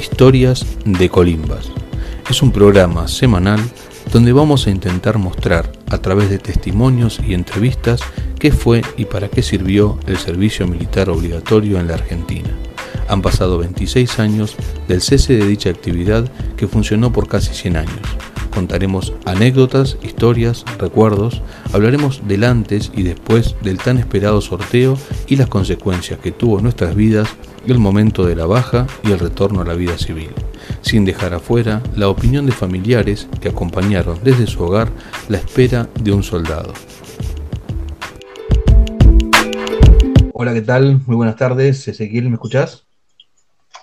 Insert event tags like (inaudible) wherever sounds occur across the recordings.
Historias de Colimbas. Es un programa semanal donde vamos a intentar mostrar a través de testimonios y entrevistas qué fue y para qué sirvió el servicio militar obligatorio en la Argentina. Han pasado 26 años del cese de dicha actividad que funcionó por casi 100 años. Contaremos anécdotas, historias, recuerdos, hablaremos del antes y después del tan esperado sorteo y las consecuencias que tuvo en nuestras vidas el momento de la baja y el retorno a la vida civil, sin dejar afuera la opinión de familiares que acompañaron desde su hogar la espera de un soldado. Hola, ¿qué tal? Muy buenas tardes. Ezequiel, ¿me escuchás?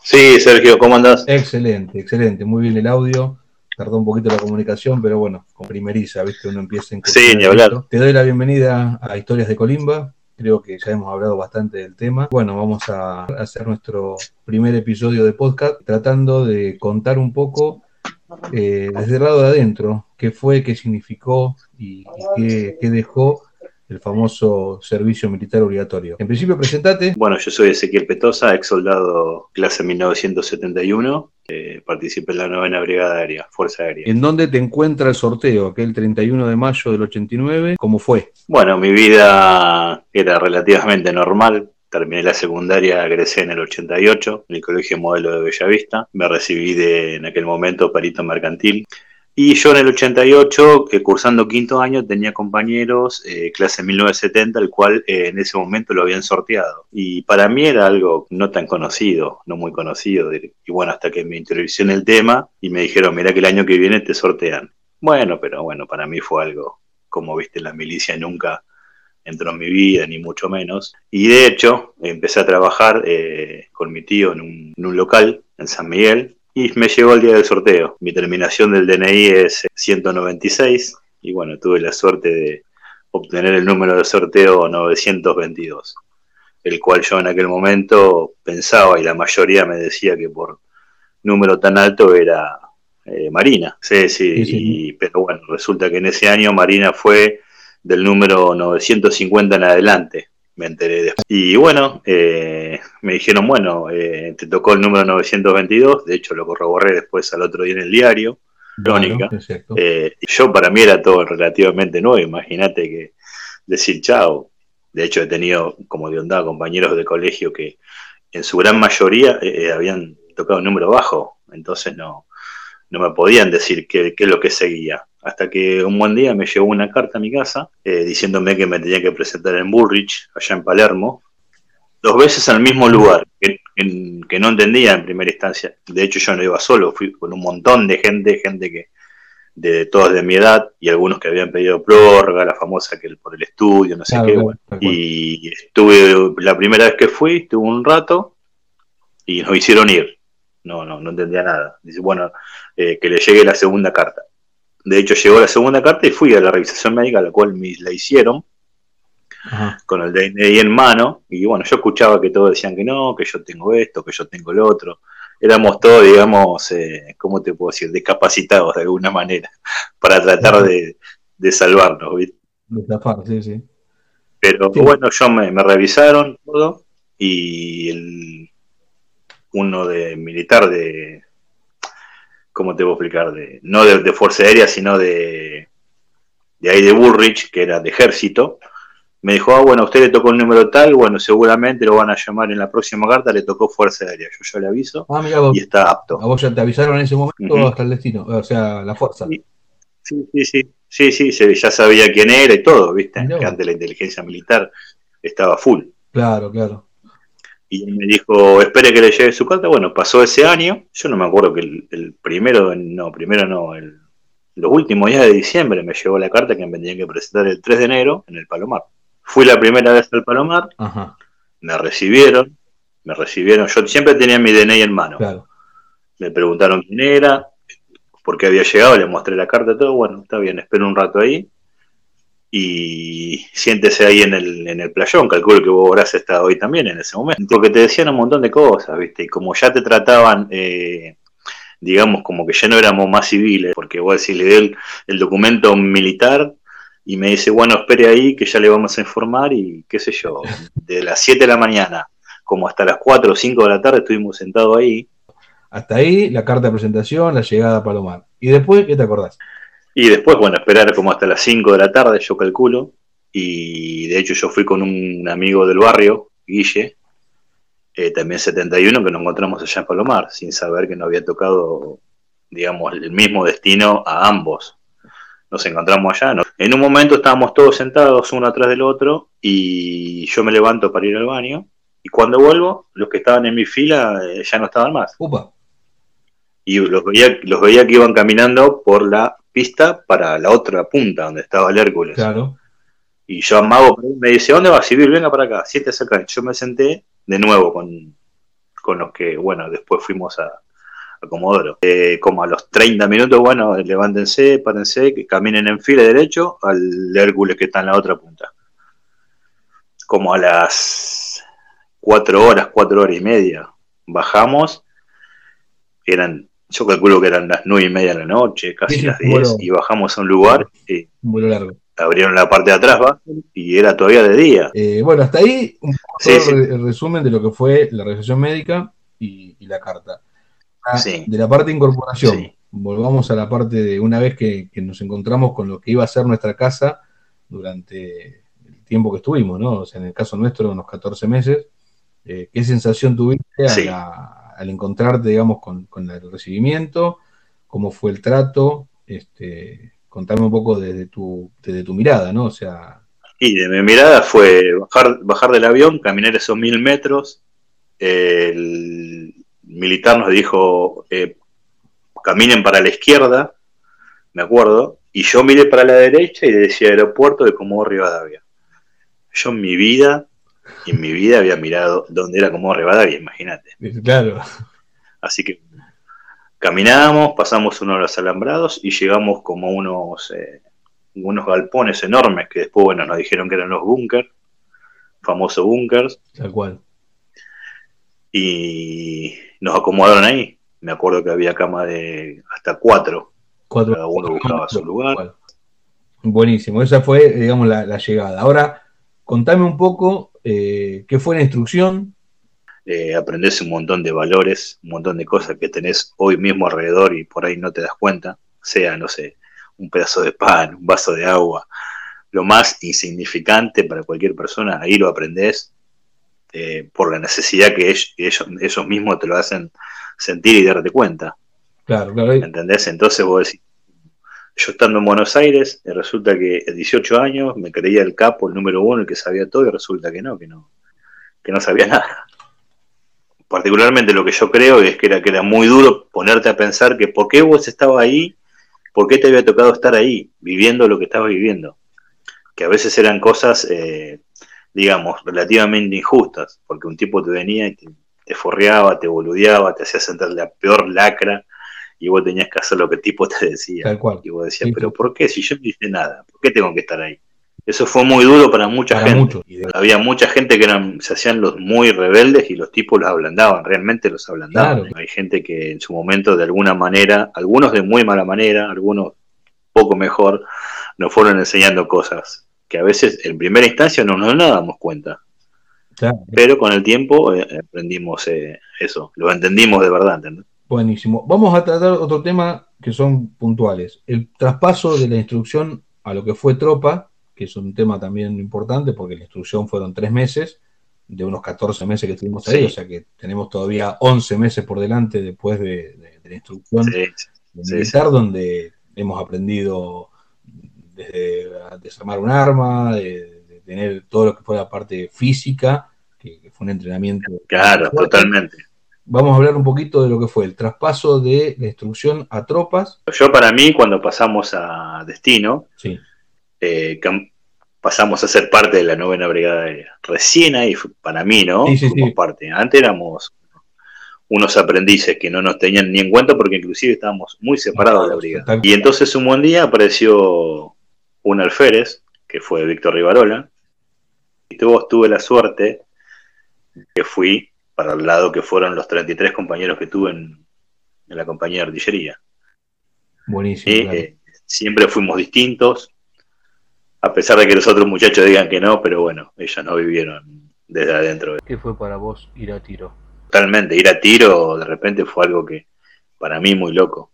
Sí, Sergio, ¿cómo andás? Excelente, excelente. Muy bien el audio. Tardó un poquito la comunicación, pero bueno, con primeriza, ¿viste? Uno empieza en Sí, ni hablar. Te doy la bienvenida a Historias de Colimba. Creo que ya hemos hablado bastante del tema. Bueno, vamos a hacer nuestro primer episodio de podcast tratando de contar un poco eh, desde el lado de adentro qué fue, qué significó y, qué, qué dejó el famoso servicio militar obligatorio. En principio, presentate. Bueno, yo soy Ezequiel Petosa, ex soldado clase 1971. Eh, participé en la novena brigada aérea, Fuerza Aérea. ¿En dónde te encuentra el sorteo? Aquel 31 de mayo del 89. ¿Cómo fue? Bueno, mi vida era relativamente normal. Terminé la secundaria, egresé en el 88, en el Colegio Modelo de Bellavista. Me recibí de, en aquel momento, perito mercantil. Y yo en el 88, eh, cursando quinto año, tenía compañeros, eh, clase 1970, el cual eh, en ese momento lo habían sorteado. Y para mí era algo no tan conocido, no muy conocido. Y bueno, hasta que me introducí en el tema y me dijeron, mira que el año que viene te sortean. Bueno, pero bueno, para mí fue algo, como viste, la milicia nunca entró en mi vida, ni mucho menos. Y de hecho, empecé a trabajar eh, con mi tío un, en un local en San Miguel, y me llegó el día del sorteo. Mi terminación del DNI es 196 y bueno, tuve la suerte de obtener el número de sorteo 922, el cual yo en aquel momento pensaba y la mayoría me decía que por número tan alto era eh, Marina. Sí, sí, Sí, sí. y- pero bueno, resulta que en ese año Marina fue del número 950 en adelante. Me enteré después. Y bueno, eh, me dijeron, bueno, eh, te tocó el número 922, de hecho lo corroboré después al otro día en el diario. Crónica. Claro. Eh, y yo para mí era todo relativamente nuevo, imagínate que decir chao. De hecho he tenido, como de onda, compañeros de colegio que en su gran mayoría eh, habían tocado un número bajo, entonces no, no me podían decir qué, qué es lo que seguía. Hasta que un buen día me llegó una carta a mi casa eh, diciéndome que me tenía que presentar en Bullrich, allá en Palermo, dos veces al mismo lugar, que, que- que no entendía en primera instancia. De hecho, yo no iba solo, fui con un montón de gente, gente que de todos de mi edad y algunos que habían pedido prórroga, la famosa que el- por el estudio, no sé Claro, qué. bueno. Y estuve, la primera vez que fui, estuve un rato y nos hicieron ir. No, no, no entendía nada. Dice, bueno, eh, que le llegue la segunda carta. De hecho, llegó la segunda carta y fui a la revisación médica, la cual me la hicieron Ajá. con el DNI en mano, y bueno, yo escuchaba que todos decían que no, que yo tengo esto, que yo tengo lo otro. Éramos todos, digamos, eh, ¿cómo te puedo decir? Discapacitados de alguna manera, (laughs) para tratar de, de salvarnos, ¿viste? De zafar, sí, sí. Pero Sí. bueno, yo me, me revisaron todo, y el, uno de militar de, ¿cómo te puedo explicar? De, no de, de Fuerza Aérea, sino de, de ahí de Bullrich, que era de ejército, me dijo, ah, bueno, a usted le tocó el número tal, bueno, seguramente lo van a llamar en la próxima carta, le tocó Fuerza Aérea. Yo ya le aviso Ah, mira, vos, y está apto. a vos ya te avisaron en ese momento Ujú. hasta el destino, o sea, la fuerza. Sí. Sí, sí, sí, sí, sí, ya sabía quién era y todo, ¿viste? Que antes la inteligencia militar estaba full. Claro, claro. Y me dijo, espere que le llegue su carta. Bueno, pasó ese año. Yo no me acuerdo que el, el primero, no, primero no, el, los últimos días de diciembre me llegó la carta que me tenía que presentar el 3 de enero en el Palomar. Fui la primera vez al Palomar, Ajá, me recibieron, me recibieron. Yo siempre tenía mi DNI en mano. claro. Me preguntaron quién era, por qué había llegado, le mostré la carta, todo. Bueno, está bien, espero un rato ahí. Y siéntese ahí en el, en el playón, calculo que vos habrás estado hoy también en ese momento. Porque te decían un montón de cosas, ¿viste? Y como ya te trataban, eh, digamos, como que ya no éramos más civiles, porque vos decís, le doy el, el documento militar y me dice, bueno, espere ahí que ya le vamos a informar y qué sé yo, de las 7 de la mañana como hasta las 4 o 5 de la tarde estuvimos sentados ahí hasta ahí la carta de presentación, la llegada a Palomar. ¿Y después qué te acordás? Y después, bueno, esperar como hasta las 5 de la tarde, yo calculo. Y de hecho yo fui con un amigo del barrio, Guille, eh, también 71, que nos encontramos allá en Palomar, sin saber que nos había tocado, digamos, el mismo destino a ambos. Nos encontramos allá. ¿no? En un momento estábamos todos sentados uno atrás del otro y yo me levanto para ir al baño. Y cuando vuelvo, los que estaban en mi fila eh, ya no estaban más. Upa. Y los veía, los veía que iban caminando por la pista para la otra punta donde estaba el Hércules. Claro. Y yo Mago me dice, ¿dónde vas, Civil? Venga para acá, siéntese acá. Yo me senté de nuevo con, con los que, bueno, después fuimos a, a Comodoro. Eh, como a los 30 minutos, bueno, levántense, párense, que caminen en fila derecho al Hércules que está en la otra punta. Como a las 4 horas, 4 horas y media, bajamos, eran, yo calculo que eran las 9 y media de la noche, casi las 10, y bajamos a un lugar. Y, largo abrieron la parte de atrás y era todavía de día. Eh, bueno, hasta ahí un poco el resumen de lo que fue la realización médica y, la carta. Ah, de la parte de incorporación, volvamos a la parte de una vez que, nos encontramos con lo que iba a ser nuestra casa durante el tiempo que estuvimos, ¿no? O sea, en el caso nuestro, unos 14 meses. Eh, ¿Qué sensación tuviste al encontrarte, digamos, con, el recibimiento? ¿Cómo fue el trato? Este, contarme un poco desde tu, mirada, ¿no? O sea... Y de mi mirada fue bajar, bajar del avión, caminar esos mil metros. El militar nos dijo, eh, caminen para la izquierda, me acuerdo, y yo miré para la derecha y decía aeropuerto de Comodoro Rivadavia. Yo en mi vida, en mi vida había mirado dónde era Comodoro Rivadavia, imagínate. (laughs) Claro. Así que Caminamos, pasamos uno de los alambrados y llegamos como unos, eh, unos galpones enormes que después, bueno, nos dijeron que eran los búnkers, famosos búnkers. Tal cual. Y nos acomodaron ahí. Me acuerdo que había cama de hasta cuatro. cuatro Cada uno buscaba su lugar. Buenísimo, esa fue, digamos, la, llegada. Ahora, contame un poco eh, qué fue la instrucción, eh, aprendes un montón de valores, un montón de cosas que tenés hoy mismo alrededor y por ahí no te das cuenta, sea, no sé, un pedazo de pan, un vaso de agua, lo más insignificante para cualquier persona, ahí lo aprendés eh, por la necesidad que ellos, mismos te lo hacen sentir y darte cuenta. Claro, claro. ¿Entendés? Entonces vos decís, yo estando en Buenos Aires, resulta que a 18 años me creía el capo, el número uno, el que sabía todo, y resulta que no, que no, que no sabía (laughs) nada particularmente lo que yo creo es que era que era muy duro ponerte a pensar que por qué vos estabas ahí, por qué te había tocado estar ahí, viviendo lo que estabas viviendo. Que a veces eran cosas, eh, digamos, relativamente injustas, porque un tipo te venía y te, forreaba, te boludeaba, te hacía sentar la peor lacra y vos tenías que hacer lo que el tipo (laughs) te decía. Tal cual. Y vos decías, pero ¿por qué? Si yo no hice nada, ¿por qué tengo que estar ahí? Eso fue muy duro para mucha gente. Había mucha gente que eran, se hacían los muy rebeldes y los tipos los ablandaban, realmente los ablandaban. Hay gente que en su momento de alguna manera, algunos de muy mala manera, algunos poco mejor, nos fueron enseñando cosas que a veces en primera instancia no nos dábamos cuenta. Pero con el tiempo eh, aprendimos eh, eso, lo entendimos de verdad. Buenísimo. Vamos a tratar otro tema que son puntuales. El traspaso de la instrucción a lo que fue tropa que es un tema también importante porque la instrucción fueron tres meses, de unos 14 meses que estuvimos ahí, o sea que tenemos todavía 11 meses por delante después de, la instrucción militar, donde hemos aprendido desde desarmar un arma, de, tener todo lo que fue la parte física, que, fue un entrenamiento. Claro, totalmente. Vamos a hablar un poquito de lo que fue el traspaso de la instrucción a tropas. Yo para mí, cuando pasamos a destino, sí eh, pasamos a ser parte de la novena brigada aérea. Recién ahí, para mí, ¿no? parte. Antes éramos unos aprendices que no nos tenían ni en cuenta porque inclusive estábamos muy separados de la brigada. Y entonces un buen día apareció un alférez, que fue Víctor Rivarola, y tuvo, tuve la suerte que fui para el lado que fueron los 33 compañeros que tuve en, la compañía de artillería. Buenísimo. Eh, siempre fuimos distintos, a pesar de que los otros muchachos digan que no, pero bueno, ellos no vivieron desde adentro. ¿Qué fue para vos ir a tiro? Totalmente, ir a tiro de repente fue algo que para mí muy loco.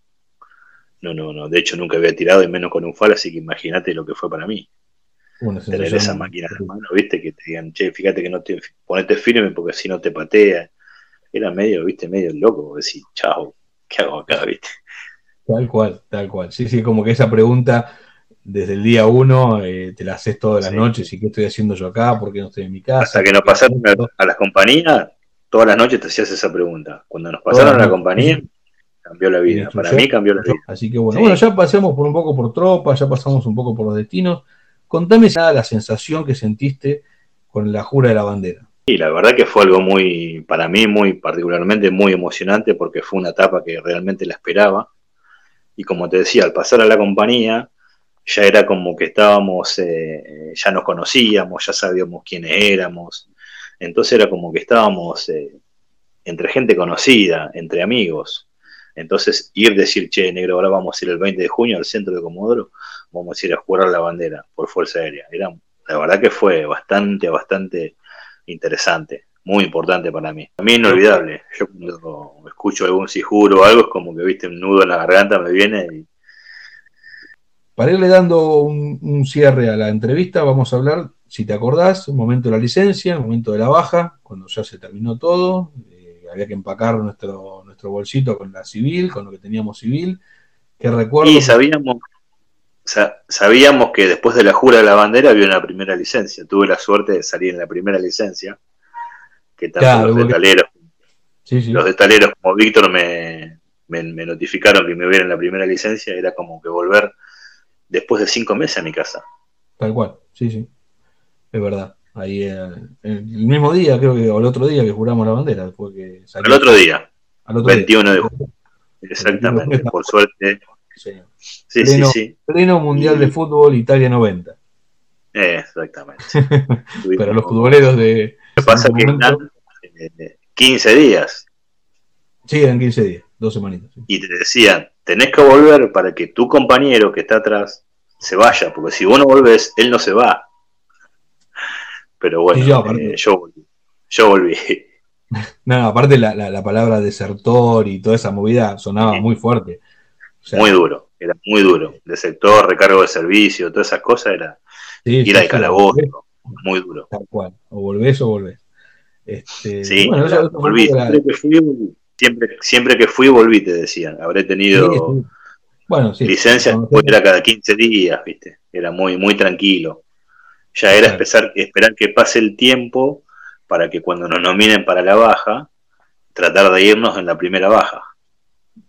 No, no, no, de hecho nunca había tirado y menos con un fal, así que imagínate lo que fue para mí. Tener esa máquina en mano, viste, que te digan, che, fíjate que no te, ponete firme porque si no te patea. Era medio, viste, medio loco, decir, chao, ¿qué hago acá, (laughs) viste? Tal cual, tal cual. Sí, sí, como que esa pregunta desde el día uno eh, te la haces todas las noches y qué estoy haciendo yo acá, por qué no estoy en mi casa. Hasta que nos pasaron a, las compañías, todas las noches te hacías esa pregunta. Cuando nos pasaron a la compañía, cambió la vida. Para mí cambió la vida. Así que bueno, bueno, ya pasamos por un poco por tropas, ya pasamos un poco por los destinos. Contame la sensación que sentiste con la jura de la bandera. Sí, la verdad que fue algo muy, para mí, muy particularmente muy emocionante porque fue una etapa que realmente la esperaba. Y como te decía, al pasar a la compañía, ya era como que estábamos, eh, ya nos conocíamos, ya sabíamos quiénes éramos, entonces era como que estábamos eh, entre gente conocida, entre amigos. Entonces ir decir, che, negro, ahora vamos a ir el 20 de junio al centro de Comodoro, vamos a ir a jugar la bandera por Fuerza Aérea. Era, la verdad que fue bastante, bastante interesante, muy importante para mí. A mí inolvidable. Yo cuando escucho algún sijuro o algo, es como que, viste, un nudo en la garganta me viene y para irle dando un, cierre a la entrevista, vamos a hablar, si te acordás, un momento de la licencia, un momento de la baja, cuando ya se terminó todo, había que empacar nuestro, nuestro bolsito con la civil, con lo que teníamos civil. ¿Qué recuerdo? Y sabíamos, sabíamos que después de la jura de la bandera había una primera licencia. Tuve la suerte de salir en la primera licencia, que tanto los detaleros, los detaleros como Víctor me, me, me notificaron que me hubiera en la primera licencia, era como que volver después de cinco meses a mi casa. Tal cual, sí, sí. Es verdad. Ahí eh, el mismo día, creo que, o el otro día que juramos la bandera. Después que Al otro día. Al otro 21 de julio. Exactamente, por suerte. Sí, sí, sí, Pleno Mundial de Fútbol Italia 90. exactamente. (laughs) Pero los futboleros de. Lo que pasa que eran 15 días. Sí, eran 15 días, dos semanitas. Y te decían, tenés que volver para que tu compañero que está atrás se vaya, porque si vos no volvés, él no se va. Pero bueno, yo, eh, yo, volví. (laughs) No, aparte la, la, palabra desertor y toda esa movida sonaba muy fuerte. muy duro, era muy duro. Desertor, recargo de servicio, todas esas cosas era ir al calabozo, muy duro. Tal cual, o volvés o volvés. Este, sí, bueno, volví. Siempre, siempre que fui volví, te decían. Habré tenido bueno, sí, licencias, era cada 15 días, ¿viste? Era muy, muy tranquilo. Ya era esperar, esperar que pase el tiempo para que cuando nos nominen para la baja, tratar de irnos en la primera baja.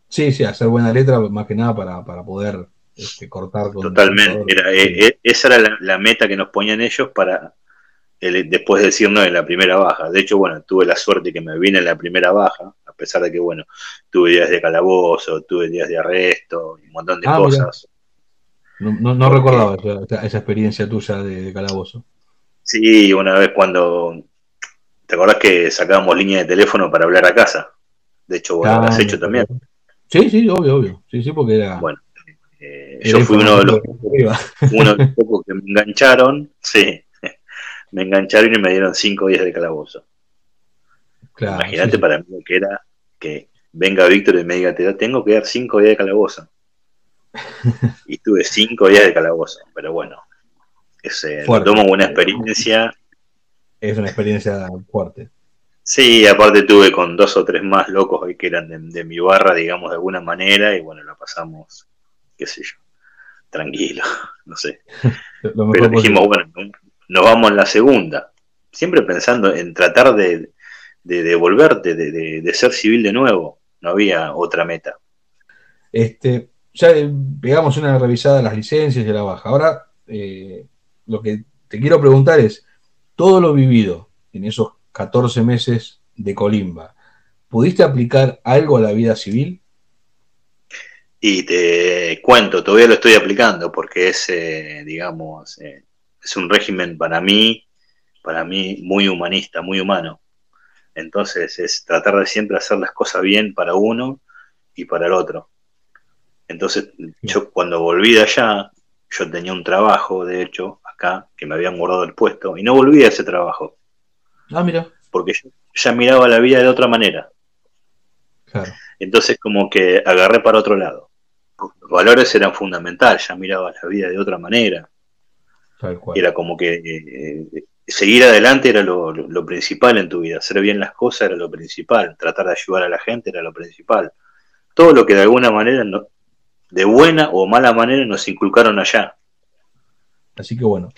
Sí, sí, hacer buena letra más que nada para, para poder este, cortar con Totalmente, era, eh, eh, esa era la, meta que nos ponían ellos para el, después de decirnos en la primera baja. De hecho, bueno, tuve la suerte que me vine en la primera baja, a pesar de que, bueno, tuve días de calabozo, tuve días de arresto, y un montón de ah, cosas. No, no, recordaba esa, experiencia tuya de, calabozo. Sí, una vez cuando. ¿Te acordás que sacábamos línea de teléfono para hablar a casa? De hecho, vos lo has hecho también. Sí, sí, obvio, obvio. Sí, sí, porque era. Bueno, eh, yo fui uno de los, (laughs) uno de los (laughs) pocos que me engancharon, sí. (laughs) Me engancharon y me dieron cinco días de calabozo. Imagínate para mí que era que venga Víctor y me diga, te tengo que dar cinco días de calabozo. (laughs) y tuve cinco días de calabozo, pero bueno, lo tomo una experiencia. Es una experiencia fuerte. Sí, aparte tuve con dos o tres más locos hoy que eran de, mi barra, digamos, de alguna manera, y bueno, la pasamos, qué sé yo, tranquilo, (laughs) no sé. Pero dijimos, bueno, nos vamos en la segunda, siempre pensando en tratar de, de devolverte, de, de, ser civil de nuevo. No había otra meta. Este, ya pegamos una revisada a las licencias y a la baja. Ahora, eh, lo que te quiero preguntar es, todo lo vivido en esos 14 meses de Colimba, ¿pudiste aplicar algo a la vida civil? Y te cuento, todavía lo estoy aplicando porque es, eh, digamos, eh, es un régimen para mí, para mí muy humanista, muy humano. Entonces es tratar de siempre hacer las cosas bien para uno y para el otro. Entonces yo cuando volví de allá, yo tenía un trabajo, de hecho, acá, que me habían guardado el puesto, y no volví a ese trabajo. Ah, mira. porque ya miraba la vida de otra manera. Entonces como que agarré para otro lado. Los valores eran fundamentales, ya miraba la vida de otra manera. Era como que eh, seguir adelante era lo, principal en tu vida, hacer bien las cosas era lo principal, tratar de ayudar a la gente era lo principal. Todo lo que de alguna manera, de buena o mala manera, nos inculcaron allá. Así que bueno,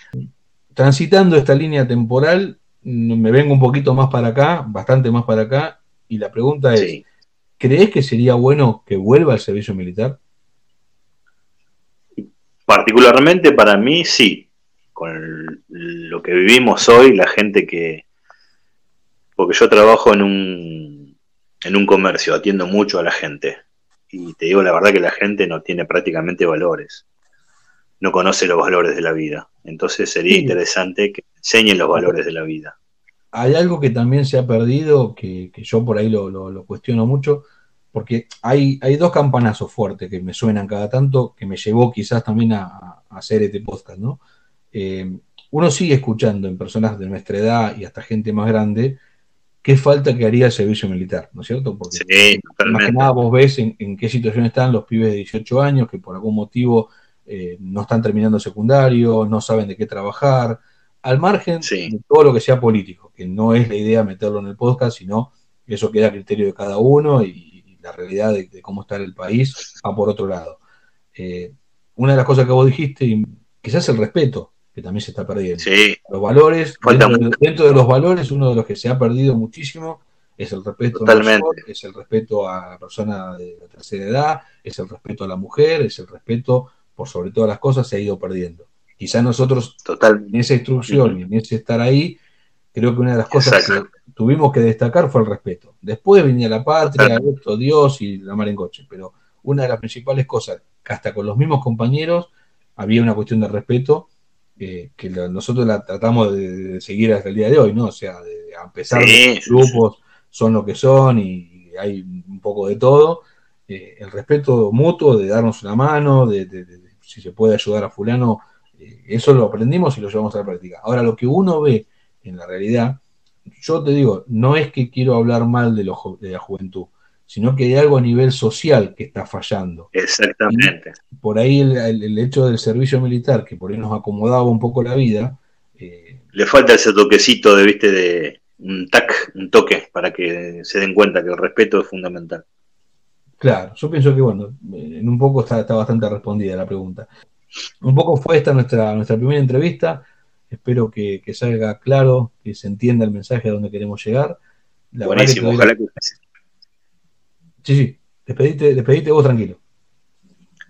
transitando esta línea temporal, me vengo un poquito más para acá, bastante más para acá, y la pregunta es, ¿crees que sería bueno que vuelva al servicio militar? Particularmente para mí, sí. Con lo que vivimos hoy, la gente que... Porque yo trabajo en un, en un comercio, atiendo mucho a la gente. Y te digo la verdad que la gente no tiene prácticamente valores. No conoce los valores de la vida. Entonces sería interesante que enseñen los valores de la vida. Hay algo que también se ha perdido, que, yo por ahí lo, cuestiono mucho, porque hay, hay dos campanazos fuertes que me suenan cada tanto, que me llevó quizás también a, hacer este podcast, ¿no? Eh, uno sigue escuchando en personas de nuestra edad y hasta gente más grande qué falta que haría el servicio militar, ¿no es cierto? Porque más que nada vos ves en, en, qué situación están los pibes de 18 años que por algún motivo eh, no están terminando secundario, no saben de qué trabajar, al margen de todo lo que sea político, que no es la idea meterlo en el podcast, sino que eso queda a criterio de cada uno y, la realidad de, cómo está el país va por otro lado. Eh, una de las cosas que vos dijiste, quizás el respeto, que también se está perdiendo. Los valores, dentro, de los valores, uno de los que se ha perdido muchísimo es el respeto es el respeto a la persona de la tercera edad, es el respeto a la mujer, es el respeto por sobre todas las cosas, se ha ido perdiendo. Quizá nosotros, en esa instrucción y en ese estar ahí, creo que una de las cosas que tuvimos que destacar fue el respeto. Después venía la patria, esto, Dios y la mar en coche, pero una de las principales cosas, que hasta con los mismos compañeros, había una cuestión de respeto eh, que nosotros la tratamos de, seguir hasta el día de hoy, ¿no? O sea, de, a pesar de los grupos son lo que son y hay un poco de todo, eh, el respeto mutuo, de darnos una mano, de, si se puede ayudar a fulano, eh, eso lo aprendimos y lo llevamos a la práctica. Ahora, lo que uno ve en la realidad, yo te digo, no es que quiero hablar mal de, de la juventud, sino que hay algo a nivel social que está fallando. Exactamente. por ahí el, hecho del servicio militar, que por ahí nos acomodaba un poco la vida. Eh, Le falta ese toquecito de, viste, de un tac, un toque, para que se den cuenta que el respeto es fundamental. Claro, yo pienso que, bueno, en un poco está, bastante respondida la pregunta. Un poco fue esta nuestra, nuestra primera entrevista. Espero que, salga claro, que se entienda el mensaje a donde queremos llegar. Buenísimo, ojalá que... Sí, sí, despedite, despedite vos tranquilo.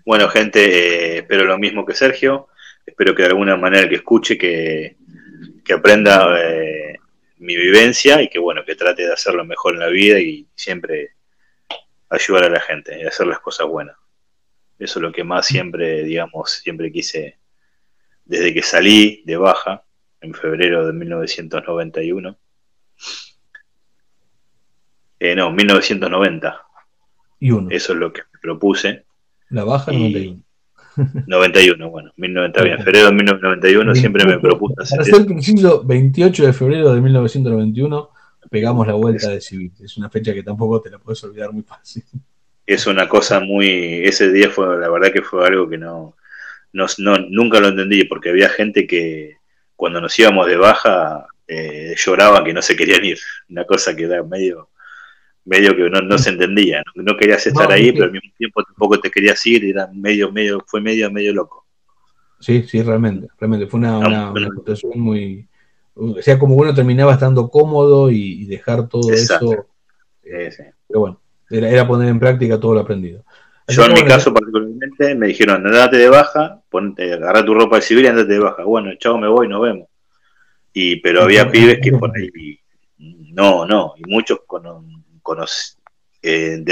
Bueno, gente, eh, espero lo mismo que Sergio. Espero que de alguna manera que escuche, que, aprenda eh, mi vivencia y que, bueno, que trate de hacerlo mejor en la vida y siempre ayudar a la gente y hacer las cosas buenas. Eso es lo que más siempre, digamos, siempre quise desde que salí de baja en febrero de 1991. Eh, no, 1990. Y uno. Eso es lo que me propuse. La baja 91. 91, (laughs) bueno, 1990, en febrero de 1991 siempre me propuse hacer Para ser preciso, 28 de febrero de 1991 pegamos la vuelta de civil. Es una fecha que tampoco te la puedes olvidar muy fácil. (laughs) Es una cosa muy. Ese día fue, la verdad que fue algo que no, no, nunca lo entendí, porque había gente que cuando nos íbamos de baja eh, lloraba que no se querían ir. Una cosa que era medio medio que no, se entendía. No, querías estar ahí, pero al mismo tiempo tampoco te querías ir, era medio, medio, fue medio, medio loco. Sí, sí, realmente, realmente fue una, una, una situación muy, o sea, como uno terminaba estando cómodo y, dejar todo eso. Pero bueno, era, poner en práctica todo lo aprendido. Yo en mi caso particularmente me dijeron, andate de baja, ponte, agarra tu ropa de civil y andate de baja. Bueno, chao, me voy, nos vemos. Y, pero había pibes que por ahí, no, no, y muchos con, eh,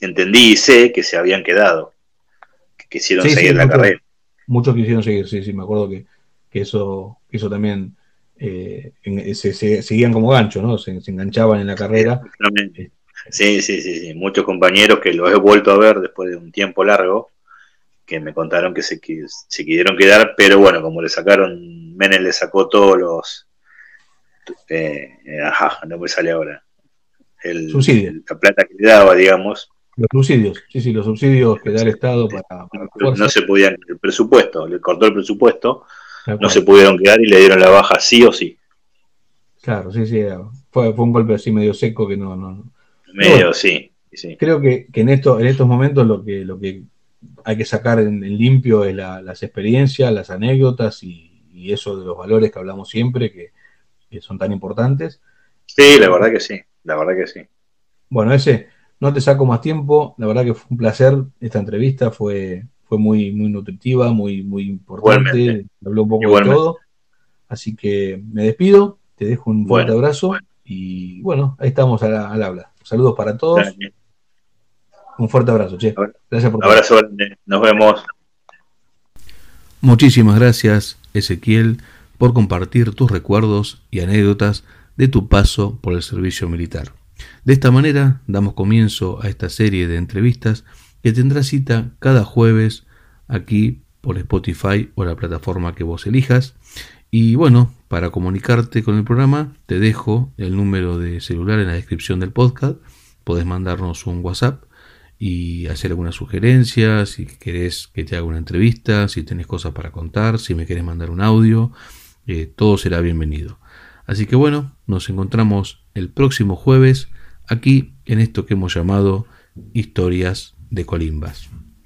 entendí y sé que se habían quedado, que quisieron seguir la carrera. Muchos quisieron seguir, sí, sí, me acuerdo que, que eso, eso también eh, se, seguían como gancho, ¿no? Se, enganchaban en la carrera. Sí, sí, sí, sí, muchos compañeros que los he vuelto a ver después de un tiempo largo, que me contaron que se, se quisieron quedar, pero bueno, como le sacaron, Menem le sacó todos los eh, ajá, no me sale ahora. El, Subsidio. la plata que le daba, digamos. Los subsidios, sí, sí, los subsidios que da el Estado para, No se podían, el presupuesto, le cortó el presupuesto, no se pudieron quedar y le dieron la baja sí o sí. Claro, sí, sí, fue, fue un golpe así medio seco que no... no medio, sí, sí. Creo que, que en, esto, en estos momentos lo que, lo que hay que sacar en, limpio es las experiencias, las anécdotas y, eso de los valores que hablamos siempre, que, son tan importantes. Sí, la verdad que sí, la verdad que sí. Bueno, ese, no te saco más tiempo, la verdad que fue un placer esta entrevista, fue, fue muy, muy nutritiva, muy, muy importante, habló un poco de todo. Así que me despido, te dejo un fuerte abrazo y bueno, ahí estamos al, habla. Saludos para todos. Un fuerte abrazo, che. Gracias por Abrazo, nos vemos. Muchísimas gracias, Ezequiel, por compartir tus recuerdos y anécdotas de tu paso por el servicio militar. De esta manera damos comienzo a esta serie de entrevistas que tendrá cita cada jueves aquí por Spotify o la plataforma que vos elijas. Y bueno, para comunicarte con el programa te dejo el número de celular en la descripción del podcast. Podés mandarnos un WhatsApp y hacer alguna sugerencia, si querés que te haga una entrevista, si tenés cosas para contar, si me querés mandar un audio, eh, todo será bienvenido. Así que bueno, nos encontramos el próximo jueves aquí en esto que hemos llamado Historias de Colimbas.